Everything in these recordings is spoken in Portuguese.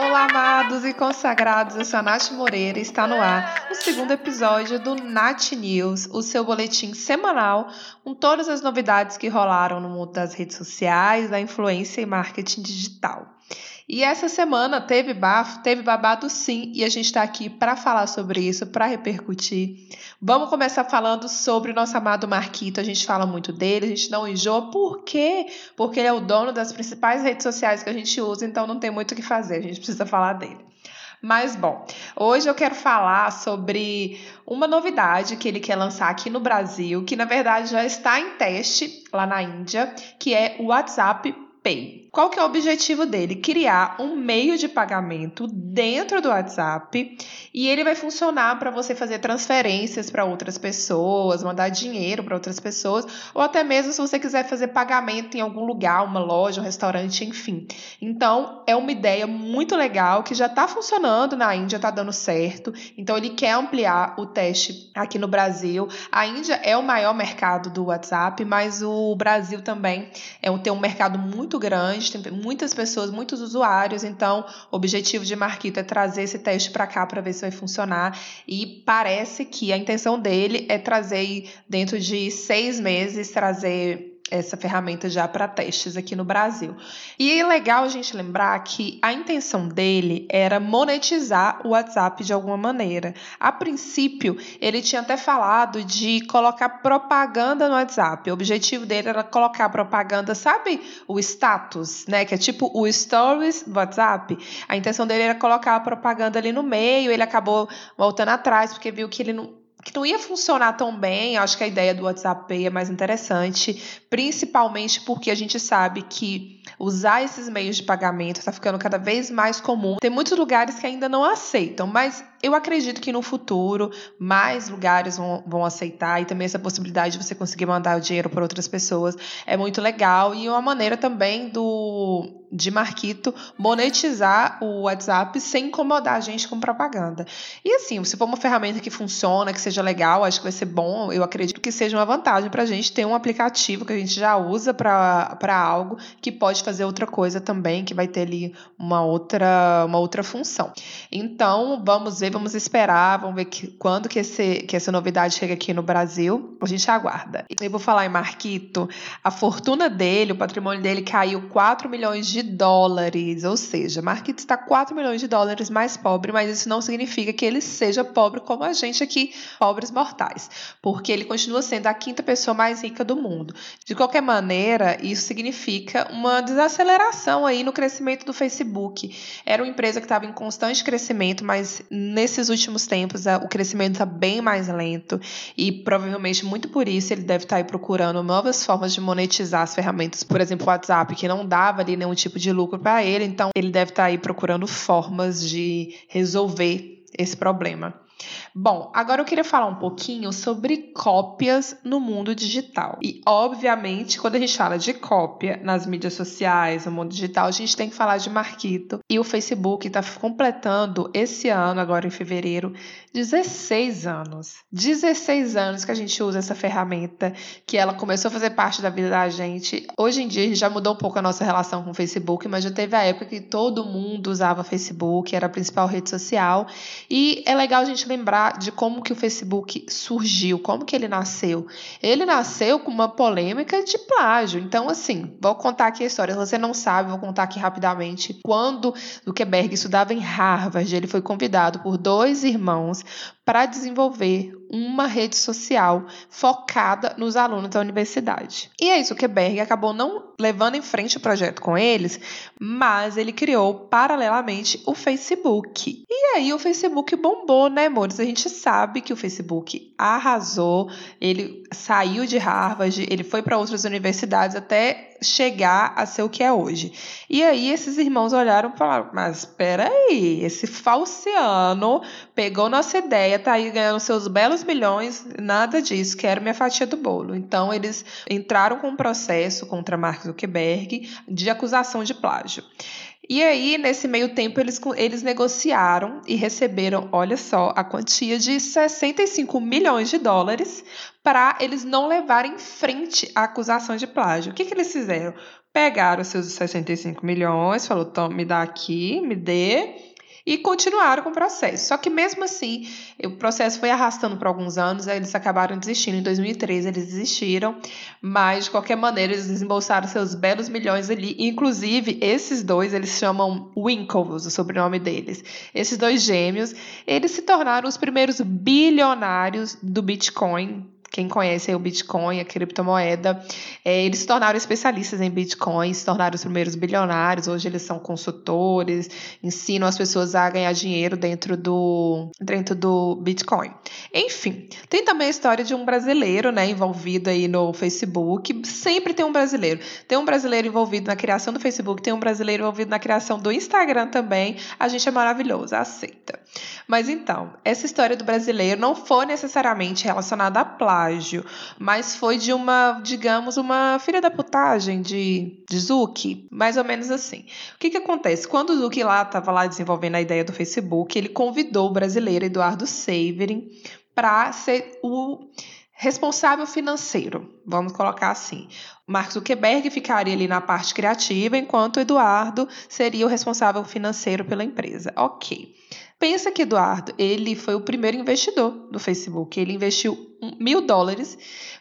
Olá, amados e consagrados, eu sou a Nath Moreira e está no ar o segundo episódio do Nath News, o seu boletim semanal com todas as novidades que rolaram no mundo das redes sociais, da influência e marketing digital. E essa semana teve bafo, teve babado sim, e a gente está aqui para falar sobre isso, para repercutir. Vamos começar falando sobre o nosso amado Marquito. A gente fala muito dele, a gente não enjoa. Por quê? Porque ele é o dono das principais redes sociais que a gente usa, então não tem muito o que fazer, a gente precisa falar dele. Mas bom, hoje eu quero falar sobre uma novidade que ele quer lançar aqui no Brasil, que na verdade já está em teste lá na Índia, que é o WhatsApp Pay. Qual que é o objetivo dele? Criar um meio de pagamento dentro do WhatsApp e ele vai funcionar para você fazer transferências para outras pessoas, mandar dinheiro para outras pessoas, ou até mesmo se você quiser fazer pagamento em algum lugar, uma loja, um restaurante, enfim. Então, é uma ideia muito legal que já está funcionando na Índia, está dando certo. Então, ele quer ampliar o teste aqui no Brasil. A Índia é o maior mercado do WhatsApp, mas o Brasil também é um, tem um mercado muito grande grande, tem muitas pessoas, muitos usuários, então o objetivo de Marquito é trazer esse teste para cá para ver se vai funcionar. E parece que a intenção dele é trazer dentro de seis meses, trazer essa ferramenta já para testes aqui no Brasil. E é legal a gente lembrar que a intenção dele era monetizar o WhatsApp de alguma maneira. A princípio, ele tinha até falado de colocar propaganda no WhatsApp. O objetivo dele era colocar propaganda, sabe o status, né, que é tipo o stories do WhatsApp. A intenção dele era colocar a propaganda ali no meio, ele acabou voltando atrás porque viu que ele não que não ia funcionar tão bem. Acho que a ideia do WhatsApp é mais interessante, principalmente porque a gente sabe que usar esses meios de pagamento está ficando cada vez mais comum. Tem muitos lugares que ainda não aceitam, mas eu acredito que no futuro mais lugares vão, vão aceitar e também essa possibilidade de você conseguir mandar o dinheiro para outras pessoas é muito legal e uma maneira também do de Marquito monetizar o WhatsApp sem incomodar a gente com propaganda. E assim, se for uma ferramenta que funciona, que seja legal, acho que vai ser bom. Eu acredito que seja uma vantagem para a gente ter um aplicativo que a gente já usa para algo que pode fazer outra coisa também, que vai ter ali uma outra, uma outra função. Então, vamos ver vamos esperar, vamos ver que, quando que, esse, que essa novidade chega aqui no Brasil. A gente aguarda. Eu vou falar em Marquito, a fortuna dele, o patrimônio dele caiu 4 milhões de dólares, ou seja, Marquito está 4 milhões de dólares mais pobre, mas isso não significa que ele seja pobre como a gente aqui, pobres mortais, porque ele continua sendo a quinta pessoa mais rica do mundo. De qualquer maneira, isso significa uma desaceleração aí no crescimento do Facebook. Era uma empresa que estava em constante crescimento, mas nesses últimos tempos o crescimento está bem mais lento e provavelmente muito por isso ele deve estar tá procurando novas formas de monetizar as ferramentas, por exemplo, o WhatsApp, que não dava ali nenhum tipo de lucro para ele, então ele deve estar tá procurando formas de resolver esse problema. Bom, agora eu queria falar um pouquinho sobre cópias no mundo digital. E, obviamente, quando a gente fala de cópia nas mídias sociais, no mundo digital, a gente tem que falar de Marquito. E o Facebook está completando esse ano, agora em fevereiro, 16 anos. 16 anos que a gente usa essa ferramenta, que ela começou a fazer parte da vida da gente. Hoje em dia, a gente já mudou um pouco a nossa relação com o Facebook, mas já teve a época que todo mundo usava Facebook, era a principal rede social. E é legal a gente lembrar de como que o Facebook surgiu, como que ele nasceu. Ele nasceu com uma polêmica de plágio. Então, assim, vou contar aqui a história. Se você não sabe, vou contar aqui rapidamente. Quando Zuckerberg estudava em Harvard, ele foi convidado por dois irmãos para desenvolver uma rede social focada nos alunos da universidade. E aí, Zuckerberg acabou não levando em frente o projeto com eles, mas ele criou paralelamente o Facebook. E aí, o Facebook bombou, né, amores? A gente sabe que o Facebook arrasou, ele saiu de Harvard, ele foi para outras universidades até chegar a ser o que é hoje. E aí esses irmãos olharam e falaram: Mas espera aí, esse falciano pegou nossa ideia, tá aí ganhando seus belos milhões, nada disso, quero minha fatia do bolo. Então eles entraram com um processo contra Mark Zuckerberg de acusação de plágio. E aí, nesse meio tempo, eles, eles negociaram e receberam, olha só, a quantia de 65 milhões de dólares para eles não levarem em frente a acusação de plágio. O que, que eles fizeram? pegaram seus 65 milhões, falou, me dá aqui, me dê, e continuaram com o processo. Só que mesmo assim, o processo foi arrastando por alguns anos, eles acabaram desistindo. Em 2013 eles desistiram, mas de qualquer maneira eles desembolsaram seus belos milhões ali. Inclusive, esses dois, eles chamam Winklevoss, o sobrenome deles. Esses dois gêmeos, eles se tornaram os primeiros bilionários do Bitcoin quem conhece o Bitcoin, a criptomoeda, é, eles se tornaram especialistas em Bitcoin, se tornaram os primeiros bilionários. Hoje eles são consultores, ensinam as pessoas a ganhar dinheiro dentro do, dentro do Bitcoin. Enfim, tem também a história de um brasileiro né, envolvido aí no Facebook. Sempre tem um brasileiro. Tem um brasileiro envolvido na criação do Facebook, tem um brasileiro envolvido na criação do Instagram também. A gente é maravilhoso, aceita. Mas então, essa história do brasileiro não foi necessariamente relacionada a plágio, mas foi de uma, digamos, uma filha da putagem de, de Zuki, mais ou menos assim. O que que acontece? Quando o Zuki lá estava lá desenvolvendo a ideia do Facebook, ele convidou o brasileiro Eduardo Severin para ser o responsável financeiro, vamos colocar assim. Mark Zuckerberg ficaria ali na parte criativa, enquanto Eduardo seria o responsável financeiro pela empresa. Ok. Pensa que Eduardo, ele foi o primeiro investidor do Facebook. Ele investiu mil dólares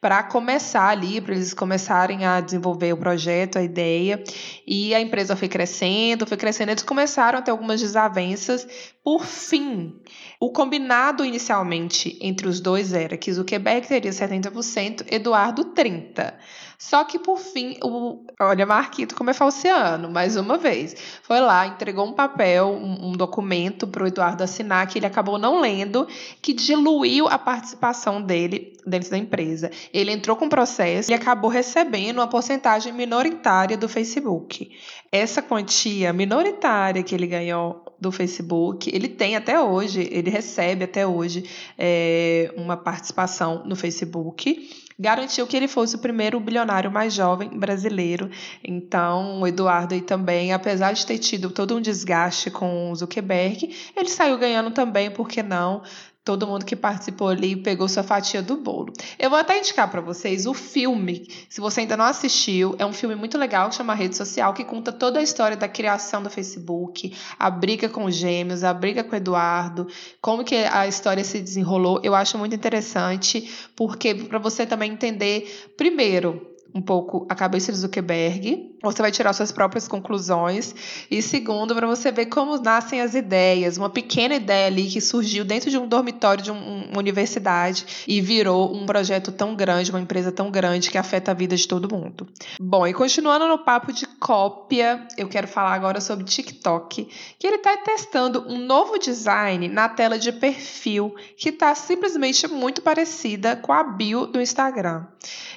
para começar ali, para eles começarem a desenvolver o projeto, a ideia. E a empresa foi crescendo, foi crescendo. Eles começaram a ter algumas desavenças. Por fim, o combinado inicialmente entre os dois era que Zuckerberg teria 70%, Eduardo 30%. Só que por fim, o, olha, Marquito como é falciano, mais uma vez. Foi lá, entregou um papel, um, um documento para o Eduardo assinar, que ele acabou não lendo, que diluiu a participação dele dentro da empresa. Ele entrou com processo e acabou recebendo uma porcentagem minoritária do Facebook. Essa quantia minoritária que ele ganhou do Facebook, ele tem até hoje, ele recebe até hoje é, uma participação no Facebook garantiu que ele fosse o primeiro bilionário mais jovem brasileiro. Então, o Eduardo aí também, apesar de ter tido todo um desgaste com o Zuckerberg, ele saiu ganhando também, por que não? Todo mundo que participou ali pegou sua fatia do bolo. Eu vou até indicar para vocês o filme, se você ainda não assistiu, é um filme muito legal que chama Rede Social, que conta toda a história da criação do Facebook, a briga com os gêmeos, a briga com o Eduardo, como que a história se desenrolou. Eu acho muito interessante, porque para você também entender, primeiro, um pouco a cabeça de Zuckerberg, você vai tirar suas próprias conclusões. E segundo, para você ver como nascem as ideias, uma pequena ideia ali que surgiu dentro de um dormitório de um, uma universidade e virou um projeto tão grande, uma empresa tão grande que afeta a vida de todo mundo. Bom, e continuando no papo de cópia, eu quero falar agora sobre TikTok, que ele está testando um novo design na tela de perfil que está simplesmente muito parecida com a bio do Instagram.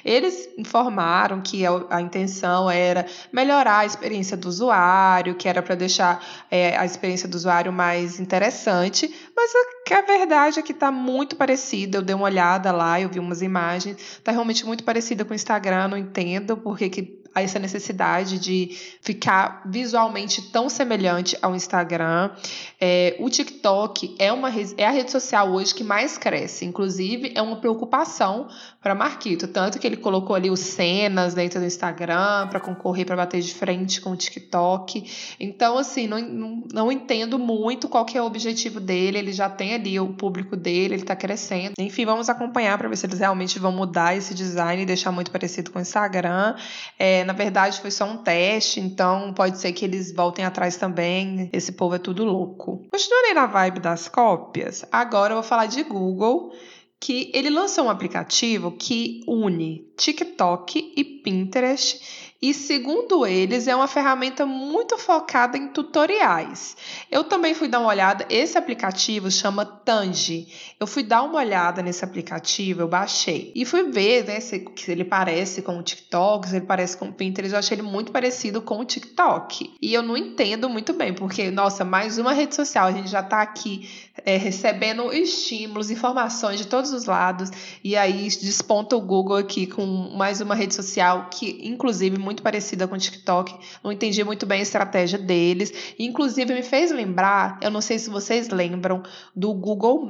Eles informaram que a, a intenção era melhorar a experiência do usuário, que era para deixar é, a experiência do usuário mais interessante, mas a, a verdade é que está muito parecida. Eu dei uma olhada lá, eu vi umas imagens, está realmente muito parecida com o Instagram, não entendo porque que essa necessidade de ficar visualmente tão semelhante ao Instagram. É, o TikTok é, uma, é a rede social hoje que mais cresce, inclusive é uma preocupação para Marquito, tanto que ele colocou ali os cenas dentro do Instagram para concorrer para bater de frente com o TikTok. Então, assim, não, não, não entendo muito qual que é o objetivo dele, ele já tem ali o público dele, ele está crescendo. Enfim, vamos acompanhar para ver se eles realmente vão mudar esse design e deixar muito parecido com o Instagram. É, na verdade foi só um teste, então pode ser que eles voltem atrás também. Esse povo é tudo louco. Continuando aí na vibe das cópias, agora eu vou falar de Google, que ele lançou um aplicativo que une TikTok e Pinterest e, segundo eles, é uma ferramenta muito focada em tutoriais. Eu também fui dar uma olhada, esse aplicativo chama Tangi. Eu fui dar uma olhada nesse aplicativo, eu baixei e fui ver né, se, se ele parece com o TikTok, se ele parece com o Pinterest. Eu achei ele muito parecido com o TikTok. E eu não entendo muito bem, porque, nossa, mais uma rede social, a gente já está aqui é, recebendo estímulos, informações de todos os lados, e aí desponta o Google aqui com mais uma rede social que, inclusive, muito parecida com o TikTok. Não entendi muito bem a estratégia deles. Inclusive, me fez lembrar, eu não sei se vocês lembram, do Google.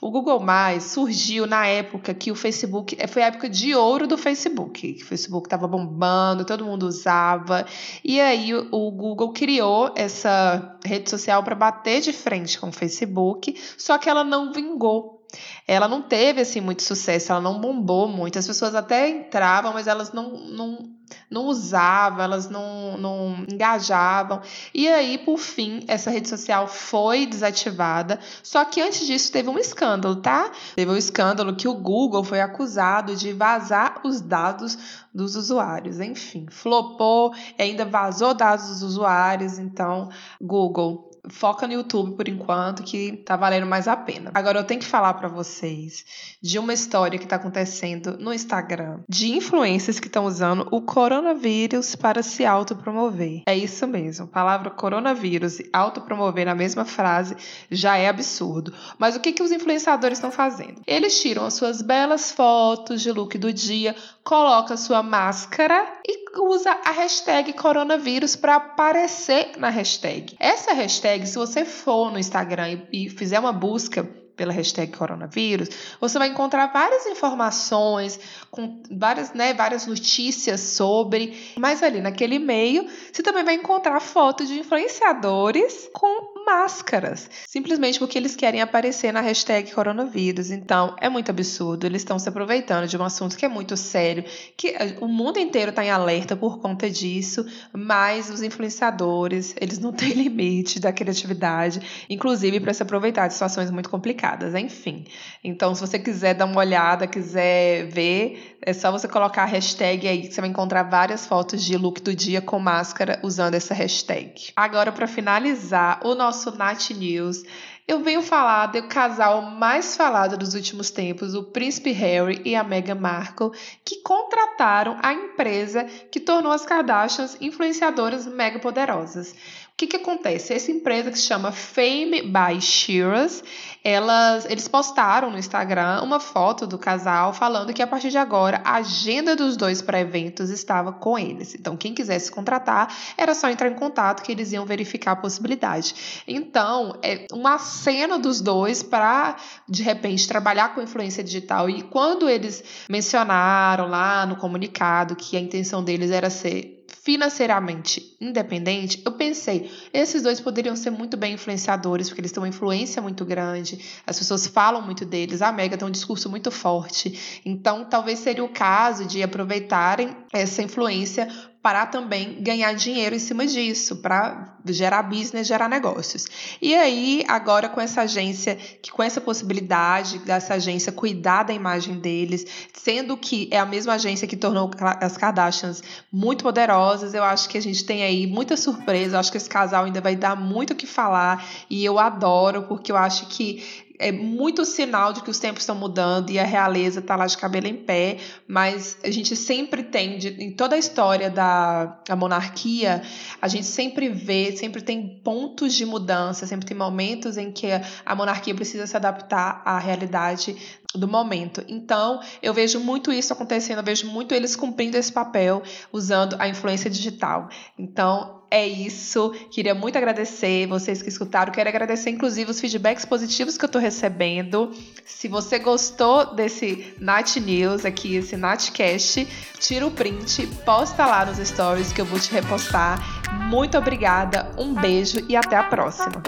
O Google surgiu na época que o Facebook. Foi a época de ouro do Facebook. Que o Facebook estava bombando, todo mundo usava. E aí o Google criou essa rede social para bater de frente com o Facebook, só que ela não vingou ela não teve assim muito sucesso, ela não bombou muito. As pessoas até entravam, mas elas não, não, não usavam, elas não, não engajavam. E aí, por fim, essa rede social foi desativada. Só que antes disso teve um escândalo, tá? Teve um escândalo que o Google foi acusado de vazar os dados dos usuários. Enfim, flopou, ainda vazou dados dos usuários. Então, Google, foca no YouTube por enquanto, que tá valendo mais a pena. Agora eu tenho que falar para vocês de uma história que tá acontecendo no Instagram, de influências que estão usando o coronavírus para se autopromover. É isso mesmo. A palavra coronavírus e autopromover na mesma frase já é absurdo. Mas o que que os influenciadores estão fazendo? Eles tiram as suas belas fotos de look do dia, colocam a sua máscara e usa a hashtag coronavírus para aparecer na hashtag. Essa hashtag, se você for no Instagram e, e fizer uma busca pela hashtag coronavírus, você vai encontrar várias informações, com várias, né, várias notícias sobre, mas ali naquele meio você também vai encontrar fotos de influenciadores com máscaras, simplesmente porque eles querem aparecer na hashtag coronavírus. Então, é muito absurdo, eles estão se aproveitando de um assunto que é muito sério, que o mundo inteiro está em alerta por conta disso, mas os influenciadores, eles não têm limite da criatividade, inclusive para se aproveitar de situações muito complicadas enfim. Então, se você quiser dar uma olhada, quiser ver, é só você colocar a hashtag aí que você vai encontrar várias fotos de look do dia com máscara usando essa hashtag. Agora, para finalizar o nosso Nat News, eu venho falar do casal mais falado dos últimos tempos, o príncipe Harry e a Meghan Markle, que contrataram a empresa que tornou as Kardashians influenciadoras mega poderosas que, que acontece? Essa empresa que se chama Fame by Shearers, elas, eles postaram no Instagram uma foto do casal falando que a partir de agora a agenda dos dois para eventos estava com eles. Então, quem quisesse contratar era só entrar em contato que eles iam verificar a possibilidade. Então, é uma cena dos dois para, de repente, trabalhar com influência digital. E quando eles mencionaram lá no comunicado que a intenção deles era ser financeiramente independente, eu pensei, esses dois poderiam ser muito bem influenciadores, porque eles têm uma influência muito grande, as pessoas falam muito deles, a Mega tem um discurso muito forte. Então, talvez seria o caso de aproveitarem essa influência para também ganhar dinheiro em cima disso, para gerar business, gerar negócios. E aí, agora com essa agência, que com essa possibilidade dessa agência cuidar da imagem deles, sendo que é a mesma agência que tornou as Kardashians muito poderosas, eu acho que a gente tem aí muita surpresa, eu acho que esse casal ainda vai dar muito o que falar, e eu adoro, porque eu acho que é muito sinal de que os tempos estão mudando e a realeza está lá de cabelo em pé, mas a gente sempre tem, de, em toda a história da a monarquia, a gente sempre vê, sempre tem pontos de mudança, sempre tem momentos em que a monarquia precisa se adaptar à realidade do momento. Então, eu vejo muito isso acontecendo, eu vejo muito eles cumprindo esse papel usando a influência digital. Então, é isso. Queria muito agradecer vocês que escutaram. Quero agradecer, inclusive, os feedbacks positivos que eu estou recebendo. Se você gostou desse Nat News aqui, esse Natcast, tira o print, posta lá nos stories que eu vou te repostar. Muito obrigada, um beijo e até a próxima.